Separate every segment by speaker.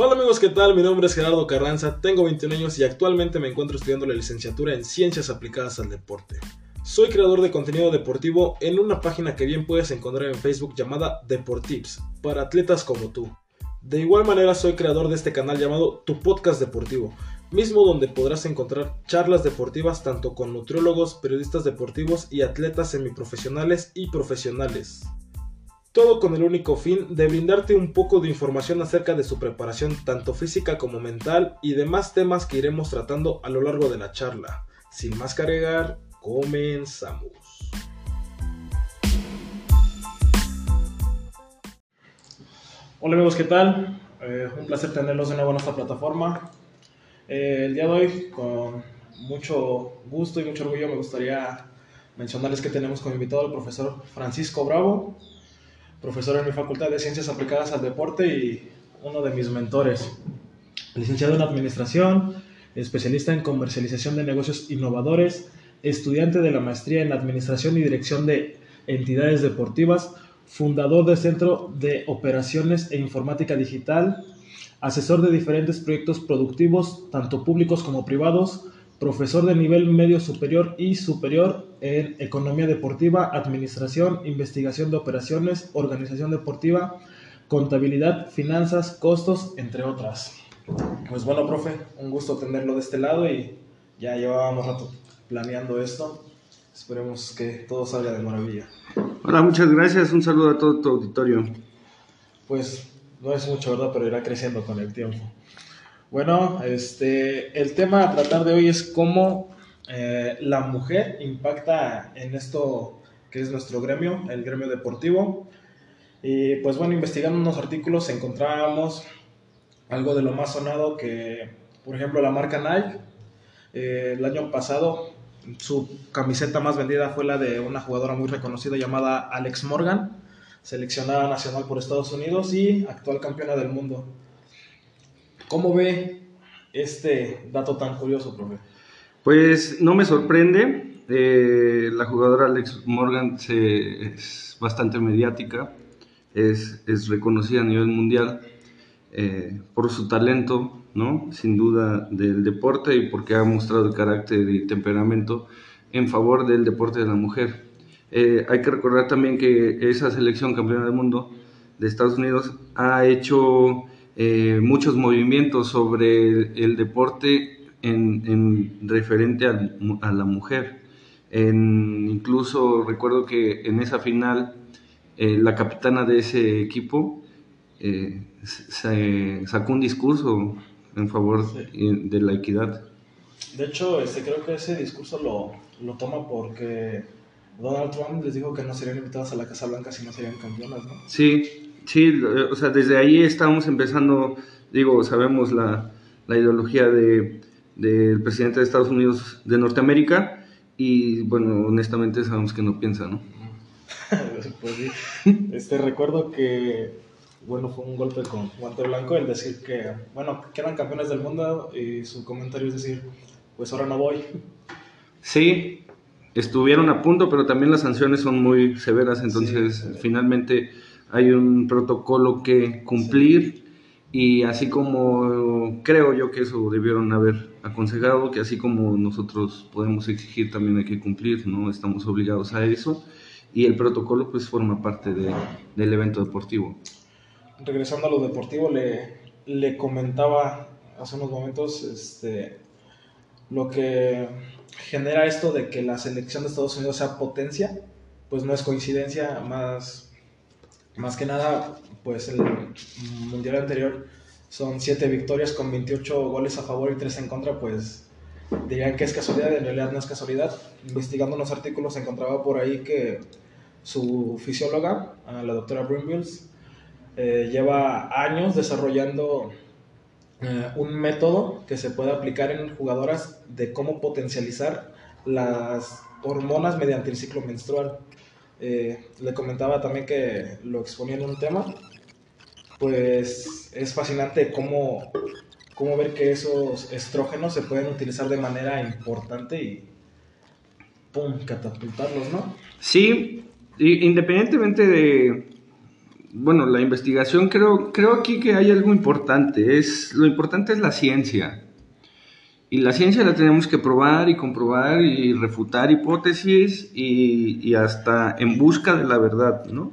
Speaker 1: Hola amigos, ¿qué tal? Mi nombre es Gerardo Carranza, tengo 21 años y actualmente me encuentro estudiando la licenciatura en Ciencias Aplicadas al Deporte. Soy creador de contenido deportivo en una página que bien puedes encontrar en Facebook llamada Deportips, para atletas como tú. De igual manera soy creador de este canal llamado Tu Podcast Deportivo, mismo donde podrás encontrar charlas deportivas tanto con nutriólogos, periodistas deportivos y atletas semiprofesionales y profesionales. Todo con el único fin de brindarte un poco de información acerca de su preparación tanto física como mental y demás temas que iremos tratando a lo largo de la charla. Sin más cargar, comenzamos. Hola amigos, ¿qué tal? Eh, un placer tenerlos de nuevo en esta plataforma. Eh, el día de hoy, con mucho gusto y mucho orgullo, me gustaría mencionarles que tenemos como invitado al profesor Francisco Bravo, profesor en mi Facultad de Ciencias Aplicadas al Deporte y uno de mis mentores. Licenciado en Administración, especialista en comercialización de negocios innovadores, estudiante de la maestría en Administración y Dirección de Entidades Deportivas, fundador del Centro de Operaciones e Informática Digital, asesor de diferentes proyectos productivos, tanto públicos como privados, profesor de nivel medio superior y superior en economía deportiva, administración, investigación de operaciones, organización deportiva, contabilidad, finanzas, costos, entre otras. Pues bueno, profe, un gusto tenerlo de este lado y ya llevábamos rato planeando esto. Esperemos que todo salga de maravilla.
Speaker 2: Hola, muchas gracias. Un saludo a todo tu auditorio.
Speaker 1: Pues no es mucho, ¿verdad? Pero irá creciendo con el tiempo. Bueno, este, el tema a tratar de hoy es cómo eh, la mujer impacta en esto que es nuestro gremio, el gremio deportivo. Y pues bueno, investigando unos artículos encontrábamos algo de lo más sonado que, por ejemplo, la marca Nike, eh, el año pasado su camiseta más vendida fue la de una jugadora muy reconocida llamada Alex Morgan, seleccionada nacional por Estados Unidos y actual campeona del mundo. ¿Cómo ve este dato tan curioso, profe?
Speaker 2: Pues no me sorprende. Eh, la jugadora Alex Morgan se, es bastante mediática, es, reconocida a nivel mundial eh, por su talento, ¿no? sin duda, del deporte y porque ha mostrado el carácter y temperamento en favor del deporte de la mujer. Eh, hay que recordar también que esa selección campeona del mundo de Estados Unidos ha hecho eh, muchos movimientos sobre el, deporte en, en referente a, a, la mujer. En, incluso recuerdo que en esa final eh, la capitana de ese equipo eh, se, sacó un discurso en favor sí. de la equidad.
Speaker 1: De hecho, este, creo que ese discurso lo, lo toma porque Donald Trump les dijo que no serían invitados a la Casa Blanca si no serían campeonas, ¿no?
Speaker 2: Sí, Sí, o sea, desde ahí estamos empezando, digo, sabemos la, la ideología de, del presidente de Estados Unidos de Norteamérica y, bueno, honestamente sabemos que no piensa, ¿no?
Speaker 1: pues sí. Este, recuerdo que, bueno, fue un golpe con guante blanco el decir que, bueno, que eran campeones del mundo y su comentario es decir, pues ahora no voy.
Speaker 2: Sí, estuvieron a punto, pero también las sanciones son muy severas, entonces sí, finalmente hay un protocolo que cumplir y así como creo yo que eso debieron haber aconsejado, que así como nosotros podemos exigir también hay que cumplir, ¿no? Estamos obligados a eso y el protocolo pues forma parte de, del evento deportivo.
Speaker 1: Regresando a lo deportivo, le, le comentaba hace unos momentos este, lo que genera esto de que la selección de Estados Unidos sea potencia, pues no es coincidencia, más más que nada, pues el mundial anterior son 7 victorias con 28 goles a favor y 3 en contra, pues dirían que es casualidad, en realidad no es casualidad. Investigando unos artículos encontraba por ahí que su fisióloga, la doctora Brimbills, eh, lleva años desarrollando eh, un método que se puede aplicar en jugadoras de cómo potencializar las hormonas mediante el ciclo menstrual. Eh, le comentaba también que lo exponía en un tema, pues es fascinante cómo, cómo ver que esos estrógenos se pueden utilizar de manera importante y ¡pum! catapultarlos, ¿no?
Speaker 2: Sí, independientemente de, bueno, la investigación creo, creo aquí que hay algo importante. Es, lo importante es la ciencia. Y la ciencia la tenemos que probar y comprobar y refutar hipótesis y, y hasta en busca de la verdad, ¿no?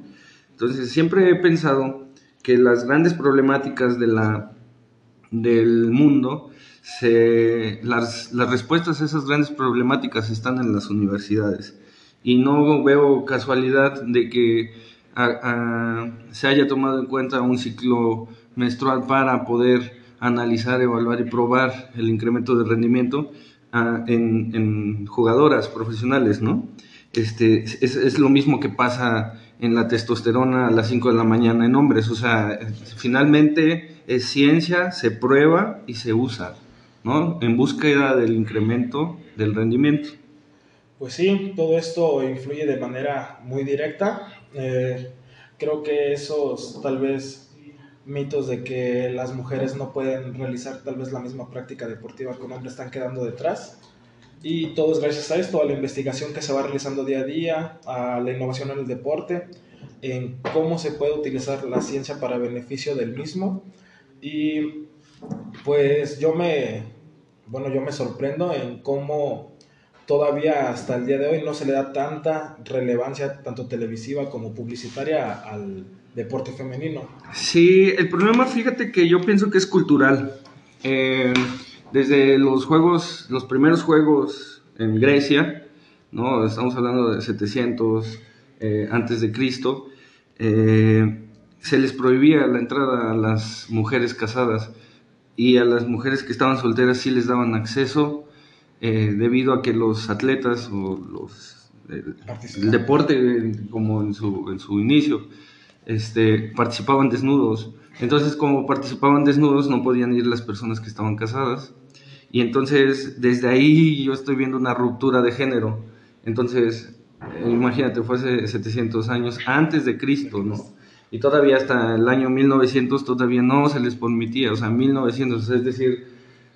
Speaker 2: Entonces siempre he pensado que las grandes problemáticas de la, del mundo, se, las, las respuestas a esas grandes problemáticas están en las universidades. Y no veo casualidad de que se haya tomado en cuenta un ciclo menstrual para poder analizar, evaluar y probar el incremento de rendimiento ah, en, jugadoras profesionales, ¿no? Este, es, es, lo mismo que pasa en la testosterona a las 5 de la mañana en hombres, o sea, finalmente es ciencia, se prueba y se usa, ¿no? En búsqueda del incremento del rendimiento.
Speaker 1: Pues sí, todo esto influye de manera muy directa. Eh, creo que esos tal vez mitos de que las mujeres no pueden realizar tal vez la misma práctica deportiva que un hombre están quedando detrás. Y todo es gracias a esto, a la investigación que se va realizando día a día, a la innovación en el deporte, en cómo se puede utilizar la ciencia para beneficio del mismo. Y pues yo me, bueno, yo me sorprendo en cómo todavía hasta el día de hoy no se le da tanta relevancia, tanto televisiva como publicitaria, al deporte femenino.
Speaker 2: Sí, el problema, fíjate que yo pienso que es cultural. Eh, desde los juegos, los primeros juegos en Grecia, ¿no? estamos hablando de 700 eh, antes de Cristo, eh, se les prohibía la entrada a las mujeres casadas y a las mujeres que estaban solteras sí les daban acceso debido a que los atletas o los el deporte como en su, en su inicio este, participaban desnudos. Entonces, como participaban desnudos, no podían ir las personas que estaban casadas. Y entonces, desde ahí yo estoy viendo una ruptura de género. Entonces, eh, imagínate, fue hace 700 años antes de Cristo, ¿no? Y todavía hasta el año 1900 todavía no se les permitía, o sea, 1900, es decir,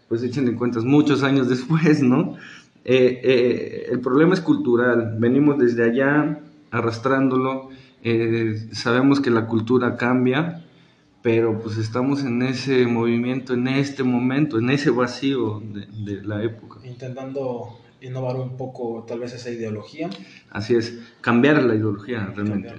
Speaker 2: pues echen en cuentas muchos años después, ¿no? Eh, eh, el problema es cultural, venimos desde allá arrastrándolo eh, sabemos que la cultura cambia, pero pues estamos en ese movimiento, en este momento, en ese vacío de, la época.
Speaker 1: Intentando innovar un poco tal vez esa ideología.
Speaker 2: Así es, cambiar la ideología realmente.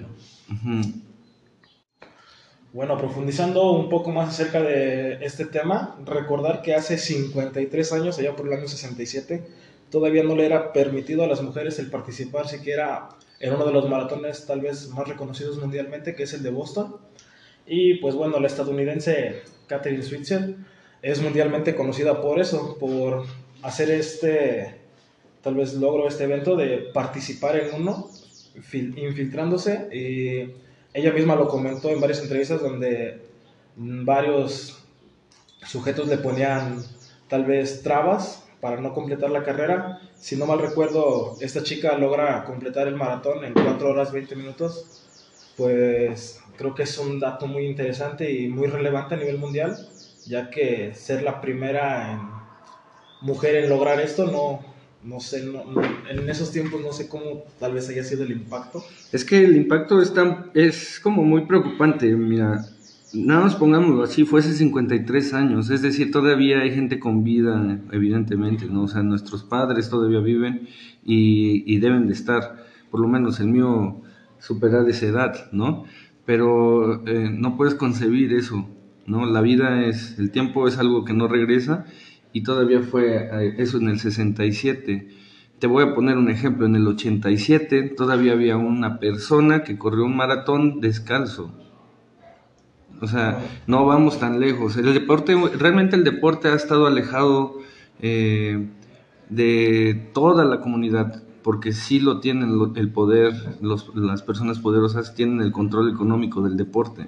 Speaker 1: Bueno, profundizando un poco más acerca de este tema, recordar que hace 53 años, allá por el año 67, todavía no le era permitido a las mujeres el participar siquiera en uno de los maratones tal vez más reconocidos mundialmente, que es el de Boston. Y pues bueno, la estadounidense Catherine Switzer es mundialmente conocida por eso, por hacer este, tal vez logro este evento de participar en uno, infiltrándose. Y ella misma lo comentó en varias entrevistas donde varios sujetos le ponían tal vez trabas para no completar la carrera. Si no mal recuerdo, esta chica logra completar el maratón en 4 horas 20 minutos. Pues creo que es un dato muy interesante y muy relevante a nivel mundial, ya que ser la primera mujer en lograr esto no, no sé, en esos tiempos no sé cómo tal vez haya sido el impacto.
Speaker 2: Es que el impacto es, es como muy preocupante, mira, Nada más pongámoslo así, fue hace 53 años, es decir, todavía hay gente con vida, evidentemente, ¿no? O sea, nuestros padres todavía viven y, deben de estar, por lo menos el mío, superar esa edad, ¿no? Pero eh, no puedes concebir eso, ¿no? La vida es, el tiempo es algo que no regresa y todavía fue eh, eso en el 67. Te voy a poner un ejemplo, en el 87 todavía había una persona que corrió un maratón descalzo o sea, no vamos tan lejos. El deporte, realmente el deporte ha estado alejado eh, de toda la comunidad, porque sí lo tienen el poder, las personas poderosas tienen el control económico del deporte.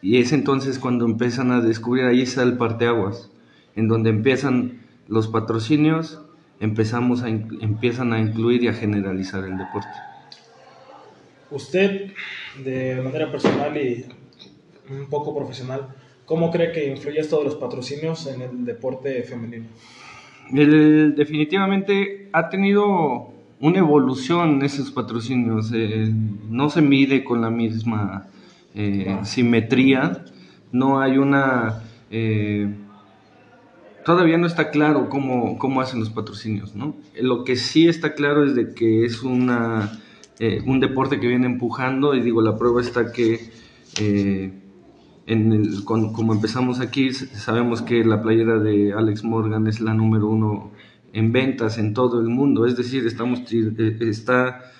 Speaker 2: Y es entonces cuando empiezan a descubrir, ahí está el parteaguas, en donde empiezan los patrocinios, empezamos a, empiezan a incluir y a generalizar el deporte.
Speaker 1: Usted, de manera personal y un poco profesional, ¿cómo cree que influye esto de los patrocinios en el deporte femenino?
Speaker 2: definitivamente ha tenido una evolución esos patrocinios. Eh, no se mide con la misma eh, simetría, no hay una... Eh, todavía no está claro cómo, cómo, hacen los patrocinios, ¿no? Lo que sí está claro es de que es una, un deporte que viene empujando y digo, la prueba está que en el, como empezamos aquí, sabemos que la playera de Alex Morgan es la número uno en ventas en todo el mundo, es decir, estamos, está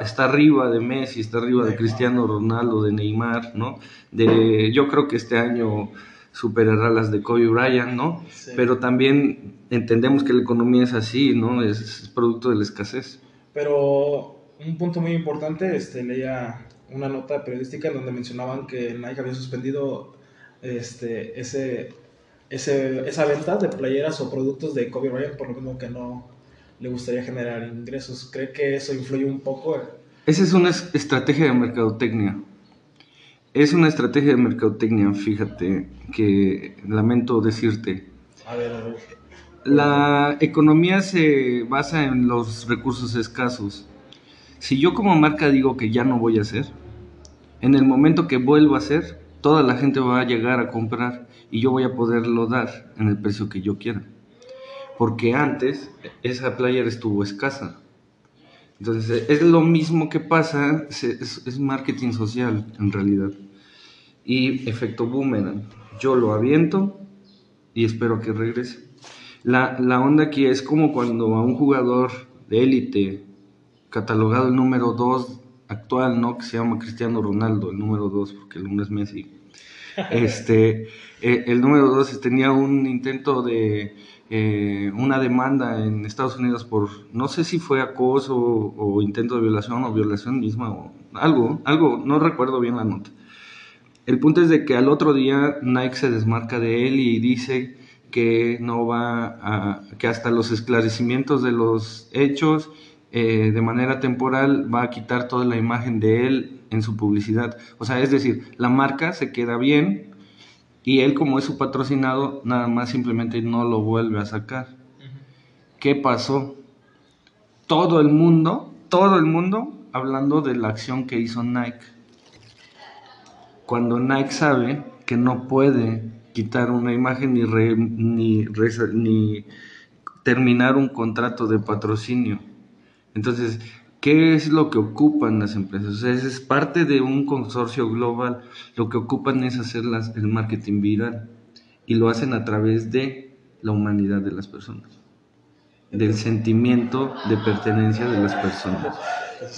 Speaker 2: está arriba de Messi, está arriba de Cristiano Ronaldo, de Neymar, ¿no? De, yo creo que este año superará las de Kobe Bryant, ¿no? Pero también entendemos que la economía es así, ¿no? Es, producto de la escasez.
Speaker 1: Pero un punto muy importante, este, leía una nota periodística en donde mencionaban que Nike había suspendido este, ese, ese, esa venta de playeras o productos de Kobe Bryant por lo mismo que no le gustaría generar ingresos. ¿Cree que eso influye un poco?
Speaker 2: Esa es una estrategia de mercadotecnia. Es una estrategia de mercadotecnia, fíjate, que lamento decirte.
Speaker 1: A ver, a ver.
Speaker 2: La economía se basa en los recursos escasos. Si yo como marca digo que ya no voy a hacer, en el momento que vuelva a hacer, toda la gente va a llegar a comprar y yo voy a poderlo dar en el precio que yo quiera porque antes esa player estuvo escasa. Entonces es lo mismo que pasa, es, marketing social en realidad. Y efecto boomerang. Yo lo aviento y espero que regrese. La, la onda aquí es como cuando a un jugador de élite, catalogado el número 2 actual, ¿no? Que se llama Cristiano Ronaldo, el número 2, porque el número es Messi. Este, eh, el número 2 tenía un intento de eh, una demanda en Estados Unidos por, no sé si fue acoso o, intento de violación o violación misma o algo, algo, no recuerdo bien la nota. El punto es de que al otro día Nike se desmarca de él y dice que no va a, que hasta los esclarecimientos de los hechos eh, de manera temporal va a quitar toda la imagen de él en su publicidad. O sea, es decir, la marca se queda bien, y él, como es su patrocinado, nada más simplemente no lo vuelve a sacar. ¿Qué pasó? Todo el mundo, todo el mundo hablando de la acción que hizo Nike. Cuando Nike sabe que no puede quitar una imagen ni, ni, ni terminar un contrato de patrocinio. Entonces, ¿Qué es lo que ocupan las empresas? O sea, es parte de un consorcio global. Lo que ocupan es hacer el marketing viral y lo hacen a través de la humanidad de las personas, del sentimiento de pertenencia de las personas.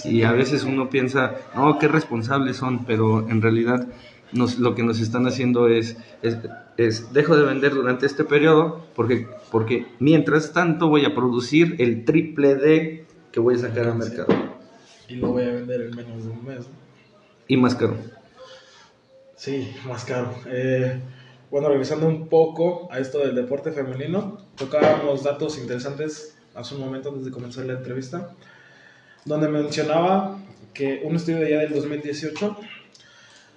Speaker 2: Y a veces uno piensa, no, qué responsables son, pero en realidad nos, lo que nos están haciendo es, es, es, dejo de vender durante este periodo porque, porque mientras tanto voy a producir el triple de que voy a sacar al mercado.
Speaker 1: Y lo voy a vender en menos de un mes.
Speaker 2: Y más caro.
Speaker 1: Sí, más caro. Eh, bueno, regresando un poco a esto del deporte femenino, tocábamos datos interesantes hace un momento antes de comenzar la entrevista, donde mencionaba que un estudio de ya del 2018,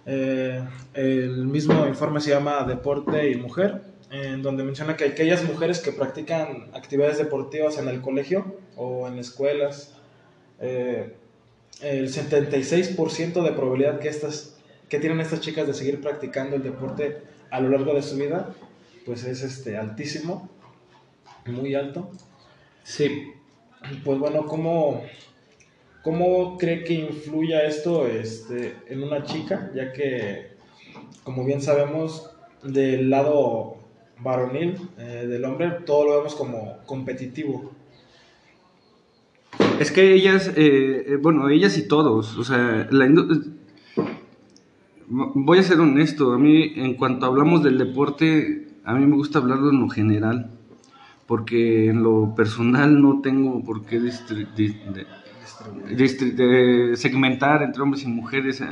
Speaker 1: eh, el mismo informe se llama Deporte y Mujer, en donde menciona que aquellas mujeres que practican actividades deportivas en el colegio o en escuelas, eh, el 76% de probabilidad que, estas, que tienen estas chicas de seguir practicando el deporte a lo largo de su vida, pues es este, altísimo, muy alto.
Speaker 2: Sí.
Speaker 1: Pues bueno, ¿cómo, cómo cree que influya esto este, en una chica? Ya que, como bien sabemos, del lado varonil eh, del hombre, todo lo vemos como competitivo.
Speaker 2: Es que ellas, eh, eh, bueno, ellas y todos, o sea, la voy a ser honesto, a mí en cuanto hablamos del deporte, a mí me gusta hablarlo en lo general, porque en lo personal no tengo por qué segmentar entre hombres y mujeres.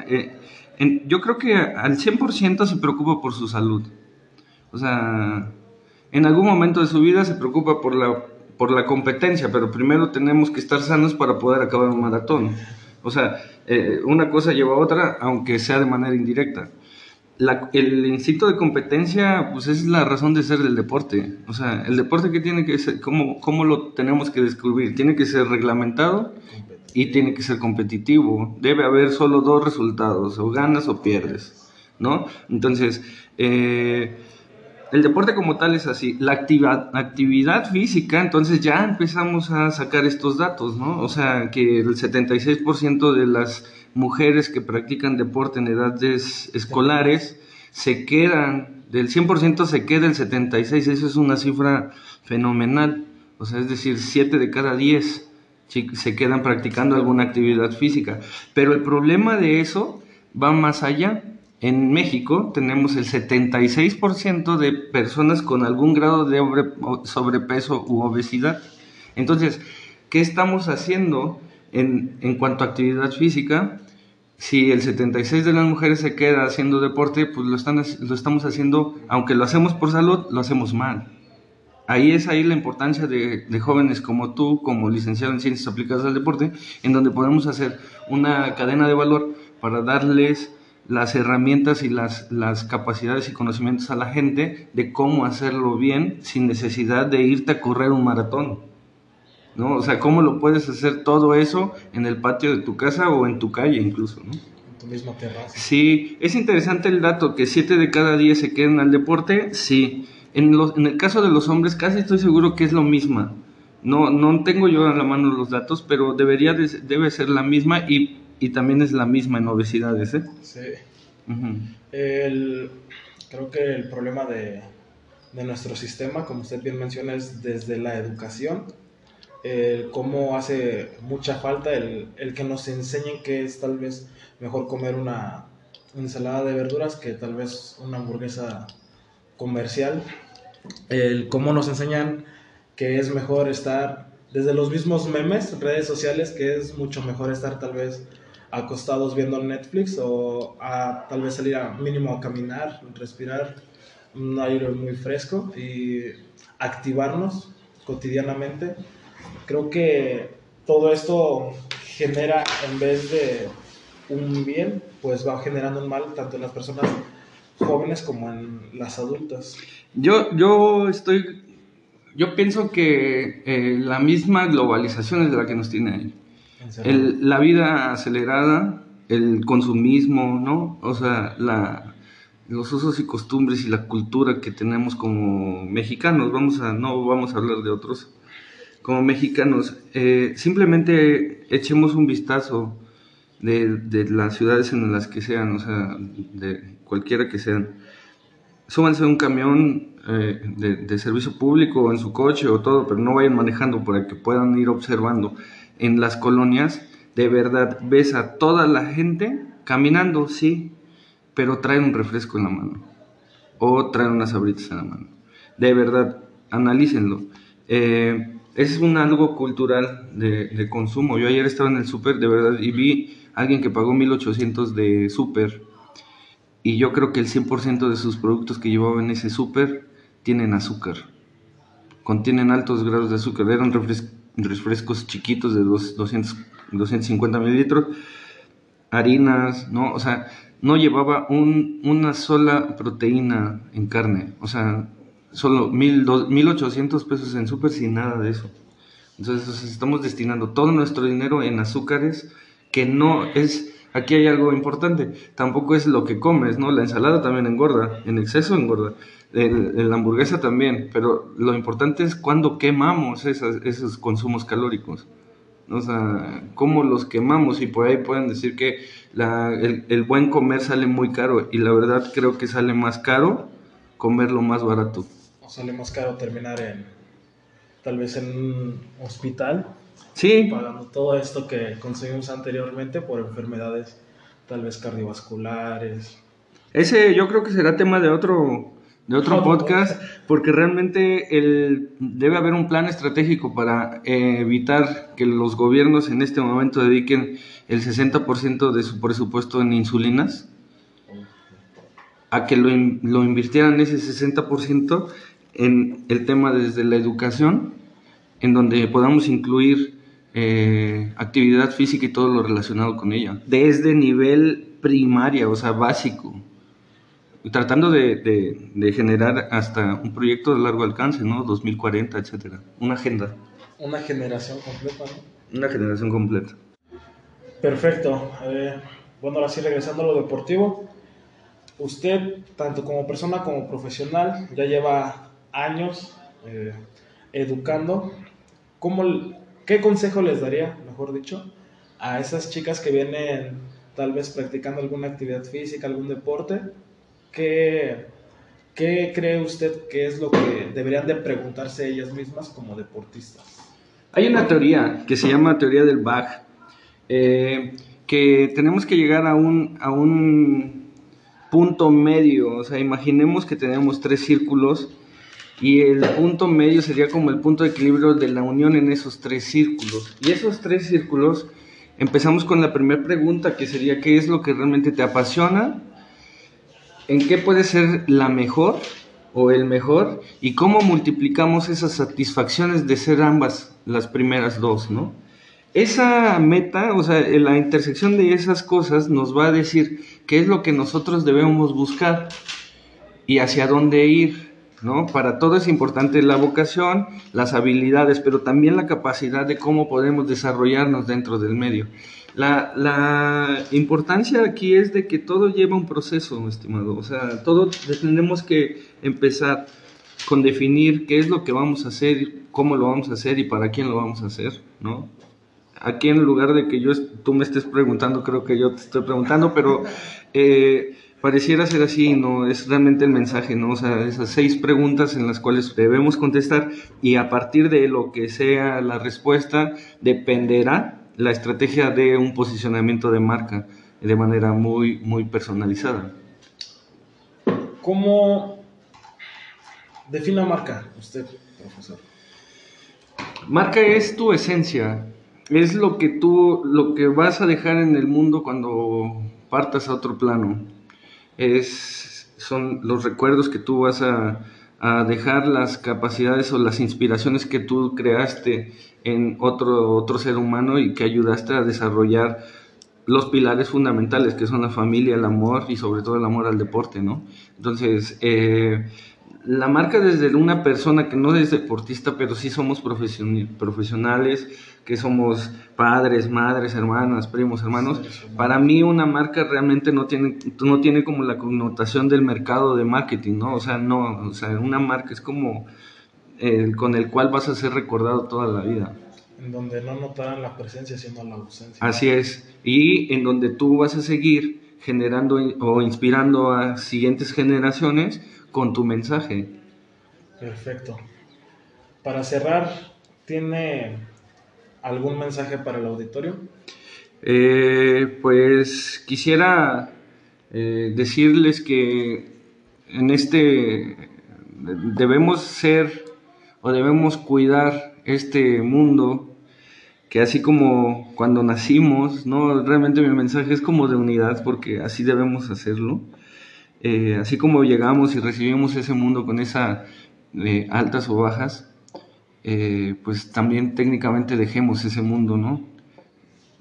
Speaker 2: yo creo que al 100% se preocupa por su salud. O sea, en algún momento de su vida se preocupa por la, por la competencia, pero primero tenemos que estar sanos para poder acabar un maratón. O sea, eh, una cosa lleva a otra, aunque sea de manera indirecta. el instinto de competencia, pues es la razón de ser del deporte. O sea, el deporte que tiene que ser, ¿cómo, cómo lo tenemos que descubrir? Tiene que ser reglamentado y tiene que ser competitivo. Debe haber solo dos resultados, o ganas o pierdes, ¿no? Entonces, eh, el deporte como tal es así. La actividad, actividad física, entonces ya empezamos a sacar estos datos, ¿no? O sea, que el 76% de las mujeres que practican deporte en edades escolares se quedan, del 100% se queda el 76%, eso es una cifra fenomenal. O sea, es decir, 7 de cada 10 se quedan practicando alguna actividad física. Pero el problema de eso va más allá. En México tenemos el 76% de personas con algún grado de sobrepeso u obesidad. Entonces, ¿qué estamos haciendo en, en cuanto a actividad física? Si el 76% de las mujeres se queda haciendo deporte, pues lo, están, lo estamos haciendo, aunque lo hacemos por salud, lo hacemos mal. Ahí es ahí la importancia de, jóvenes como tú, como licenciado en Ciencias Aplicadas al Deporte, en donde podemos hacer una cadena de valor para darles las herramientas y las, las capacidades y conocimientos a la gente de cómo hacerlo bien sin necesidad de irte a correr un maratón. ¿no? O sea, cómo lo puedes hacer todo eso en el patio de tu casa o en tu calle incluso, ¿no?
Speaker 1: En tu misma terraza.
Speaker 2: Sí, es interesante el dato que 7 de cada 10 se quedan al deporte, sí. En, los, en el caso de los hombres casi estoy seguro que es lo misma. No, no tengo yo a la mano los datos, pero debería debe ser la misma y, y, también es la misma en obesidades. ¿eh?
Speaker 1: Sí. el, creo que el problema de, de, nuestro sistema, como usted bien menciona, es desde la educación. El cómo hace mucha falta el, el que nos enseñen que es tal vez mejor comer una ensalada de verduras que tal vez una hamburguesa comercial, el cómo nos enseñan que es mejor estar desde los mismos memes, redes sociales, que es mucho mejor estar tal vez acostados viendo Netflix o a, tal vez salir a mínimo a caminar, respirar un aire muy fresco y activarnos cotidianamente. Creo que todo esto genera en vez de un bien, pues va generando un mal tanto en las personas jóvenes como en las adultas.
Speaker 2: Yo, yo estoy, yo pienso que eh, la misma globalización es de la que nos tiene ahí. La vida acelerada, el consumismo, ¿no? O sea, la, los usos y costumbres y la cultura que tenemos como mexicanos, vamos a, no vamos a hablar de otros, como mexicanos, eh, simplemente echemos un vistazo de, de, las ciudades en las que sean, o sea, de cualquiera que sean, súbanse a un camión eh, de, de, servicio público o en su coche o todo, pero no vayan manejando para que puedan ir observando. En las colonias, de verdad, ves a toda la gente caminando, sí, pero traen un refresco en la mano o traen unas abritas en la mano. De verdad, analícenlo. Eh, es un algo cultural de, consumo. Yo ayer estaba en el súper, de verdad, y vi alguien que pagó 1800 de súper y yo creo que el 100% de sus productos que llevaba en ese súper tienen azúcar. Contienen altos grados de azúcar. Eran refrescos chiquitos de 200, 250 mililitros. Harinas, ¿no? O sea, no llevaba un, una sola proteína en carne. O sea, solo mil, 1800 pesos en súper sin nada de eso. Entonces estamos destinando todo nuestro dinero en azúcares que no es, aquí hay algo importante, tampoco es lo que comes, ¿no? La ensalada también engorda, en exceso engorda, la hamburguesa también, pero lo importante es cuando quemamos esos consumos calóricos. O sea, cómo los quemamos y por ahí pueden decir que el, el buen comer sale muy caro y la verdad creo que sale más caro comer lo más barato.
Speaker 1: O sale más caro terminar en tal vez en un hospital
Speaker 2: Sí.
Speaker 1: Pagando todo esto que conseguimos anteriormente por enfermedades tal vez cardiovasculares.
Speaker 2: Ese yo creo que será tema de otro de otro podcast, porque realmente el, debe haber un plan estratégico para evitar que los gobiernos en este momento dediquen el 60% de su presupuesto en insulinas, a que lo, lo invirtieran ese 60% en el tema desde la educación, en donde podamos incluir eh, actividad física y todo lo relacionado con ella, desde nivel primaria, o sea, básico, tratando de, de, generar hasta un proyecto de largo alcance, ¿no? 2040, etcétera, una agenda.
Speaker 1: Una generación completa, ¿no?
Speaker 2: Una generación completa.
Speaker 1: Perfecto. Eh, bueno, ahora sí, regresando a lo deportivo. Usted, tanto como persona como profesional, ya lleva años eh, educando. ¿Cómo, ¿Qué consejo les daría, mejor dicho, a esas chicas que vienen tal vez practicando alguna actividad física, algún deporte? ¿Qué, qué cree usted que es lo que deberían de preguntarse ellas mismas como deportistas?
Speaker 2: Hay una teoría que se llama teoría del Bach, eh, que tenemos que llegar a un, a un punto medio, o sea, imaginemos que tenemos tres círculos y el punto medio sería como el punto de equilibrio de la unión en esos tres círculos. Y esos tres círculos, empezamos con la primera pregunta, que sería, ¿qué es lo que realmente te apasiona? ¿En qué puede ser la mejor o el mejor? ¿Y cómo multiplicamos esas satisfacciones de ser ambas las primeras dos, ¿no? Esa meta, o sea, la intersección de esas cosas nos va a decir qué es lo que nosotros debemos buscar y hacia dónde ir. ¿No? Para todo es importante la vocación, las habilidades, pero también la capacidad de cómo podemos desarrollarnos dentro del medio. La, importancia aquí es de que todo lleva un proceso, estimado. O sea, todo tenemos que empezar con definir qué es lo que vamos a hacer, cómo lo vamos a hacer y para quién lo vamos a hacer, ¿no? Aquí en lugar de que yo tú me estés preguntando, creo que yo te estoy preguntando, pero eh, pareciera ser así, no es realmente el mensaje, ¿no? O sea, esas seis preguntas en las cuales debemos contestar y a partir de lo que sea la respuesta dependerá la estrategia de un posicionamiento de marca de manera muy, muy personalizada.
Speaker 1: ¿Cómo define marca usted, profesor?
Speaker 2: Marca es tu esencia, es lo que tú, lo que vas a dejar en el mundo cuando partas a otro plano es, son los recuerdos que tú vas a, dejar, las capacidades o las inspiraciones que tú creaste en otro, otro ser humano y que ayudaste a desarrollar los pilares fundamentales que son la familia, el amor y sobre todo el amor al deporte, ¿no? Entonces, eh, la marca desde una persona que no es deportista, pero sí somos profesionales, que somos padres, madres, hermanas, primos, hermanos. Para mí una marca realmente no tiene, no tiene como la connotación del mercado de marketing, ¿no? O sea, no, o sea, una marca es como el con el cual vas a ser recordado toda la vida.
Speaker 1: En donde no notarán la presencia, sino la ausencia.
Speaker 2: Así es. Y en donde tú vas a seguir generando o inspirando a siguientes generaciones con tu mensaje.
Speaker 1: Perfecto. Para cerrar, ¿tiene algún mensaje para el auditorio?
Speaker 2: Eh, pues quisiera eh, decirles que en este debemos ser o debemos cuidar este mundo que así como cuando nacimos, no realmente mi mensaje es como de unidad porque así debemos hacerlo eh, así como llegamos y recibimos ese mundo con esas eh, altas o bajas, eh, pues también técnicamente dejemos ese mundo, ¿no?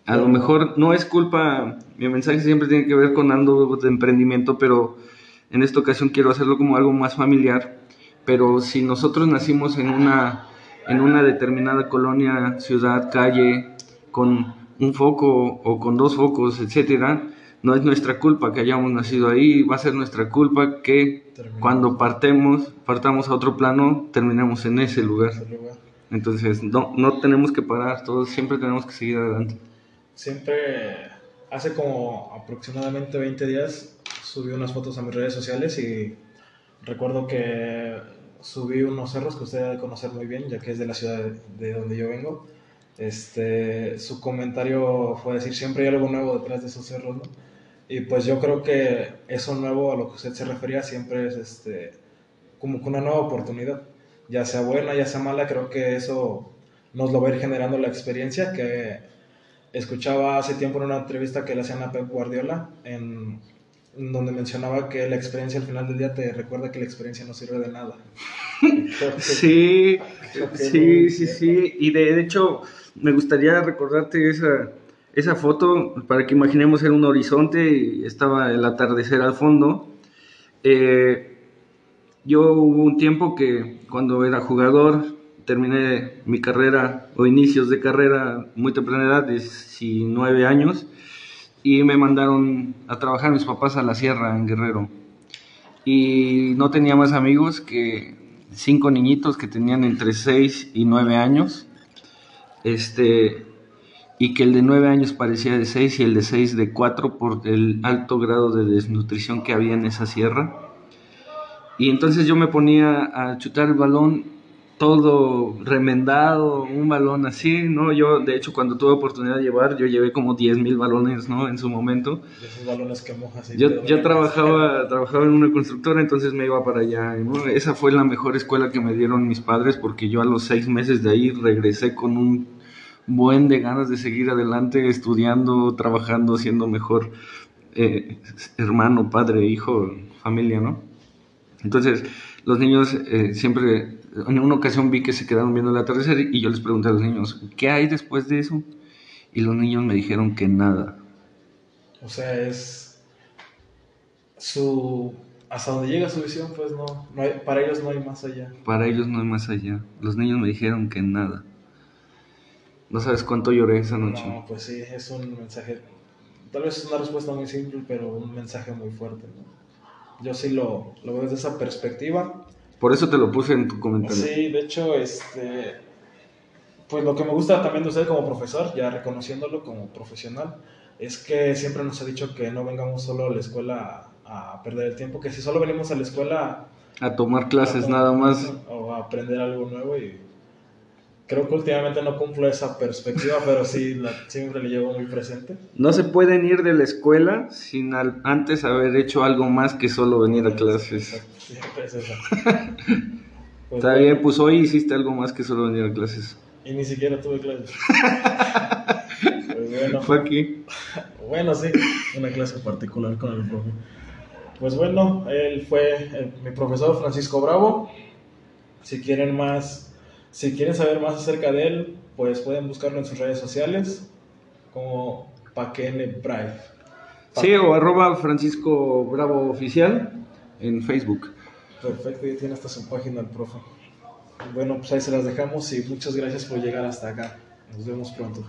Speaker 2: A lo mejor no es culpa, mi mensaje siempre tiene que ver con algo de emprendimiento, pero en esta ocasión quiero hacerlo como algo más familiar. Pero si nosotros nacimos en una, en una determinada colonia, ciudad, calle, con un foco o con dos focos, etcétera, no es nuestra culpa que hayamos nacido ahí, va a ser nuestra culpa que cuando partemos, partamos a otro plano, terminemos en ese lugar. Entonces, no, no tenemos que parar, todos siempre tenemos que seguir adelante.
Speaker 1: Siempre, hace como aproximadamente 20 días, subí unas fotos a mis redes sociales y recuerdo que subí unos cerros que usted debe conocer muy bien, ya que es de la ciudad de donde yo vengo. Este, su comentario fue decir siempre hay algo nuevo detrás de esos cerros, ¿no? Y pues yo creo que eso nuevo a lo que usted se refería siempre es este, como que una nueva oportunidad. Ya sea buena, ya sea mala, creo que eso nos lo va a ir generando la experiencia que escuchaba hace tiempo en una entrevista que le hacían a Pep Guardiola, en, donde mencionaba que la experiencia al final del día te recuerda que la experiencia no sirve de nada.
Speaker 2: sí, sí, sí, sí. Y de hecho, me gustaría recordarte esa, esa foto, para que imaginemos era un horizonte y estaba el atardecer al fondo. Eh, yo hubo un tiempo que cuando era jugador terminé mi carrera o inicios de carrera muy temprana edad, 19 años, y me mandaron a trabajar mis papás a la sierra en Guerrero. Y no tenía más amigos que cinco niñitos que tenían entre 6 y 9 años. Este, y que el de 9 años parecía de 6 y el de 6 de 4 por el alto grado de desnutrición que había en esa sierra. Y entonces yo me ponía a chutar el balón todo remendado, un balón así, ¿no? Yo, de hecho, cuando tuve oportunidad de llevar, yo llevé como 10 mil balones, ¿no? En su momento.
Speaker 1: esos balones que mojas.
Speaker 2: Yo, yo trabajaba, trabajaba en una constructora, entonces me iba para allá. ¿no? Esa fue la mejor escuela que me dieron mis padres, porque yo a los seis meses de ahí regresé con un buen de ganas de seguir adelante, estudiando, trabajando, siendo mejor eh, hermano, padre, hijo, familia, ¿no? Entonces, los niños eh, siempre en una ocasión vi que se quedaron viendo el atardecer y yo les pregunté a los niños, ¿qué hay después de eso? Y los niños me dijeron que nada.
Speaker 1: O sea, es su hasta donde llega su visión, pues no, no hay, para ellos no hay más allá.
Speaker 2: Para ellos no hay más allá. Los niños me dijeron que nada. No sabes cuánto lloré esa noche.
Speaker 1: No, pues sí, es un mensaje, tal vez es una respuesta muy simple, pero un mensaje muy fuerte. ¿no? Yo sí lo, lo veo desde esa perspectiva
Speaker 2: por eso te lo puse en tu comentario.
Speaker 1: Sí, de hecho, este, pues lo que me gusta también de usted como profesor, ya reconociéndolo como profesional, es que siempre nos ha dicho que no vengamos solo a la escuela a, perder el tiempo, que si solo venimos a la escuela
Speaker 2: a tomar clases nada más
Speaker 1: o a aprender algo nuevo y creo que últimamente no cumplo esa perspectiva, pero sí la, siempre le llevo muy presente.
Speaker 2: No se pueden ir de la escuela sin antes haber hecho algo más que solo venir a clases. Pues Está bien, pues hoy hiciste algo más que solo venir a clases.
Speaker 1: Y ni siquiera tuve clases.
Speaker 2: pues bueno. Fue aquí.
Speaker 1: Bueno, sí, una clase particular con el profe. Pues bueno, él fue eh, mi profesor Francisco Bravo. Si quieren más si quieren saber más acerca de él, pues pueden buscarlo en sus redes sociales como Paquene Brave.
Speaker 2: Sí, o arroba Francisco Bravo Oficial en Facebook.
Speaker 1: Perfecto, ya tiene hasta su página el profe. Bueno, pues ahí se las dejamos y muchas gracias por llegar hasta acá. Nos vemos pronto.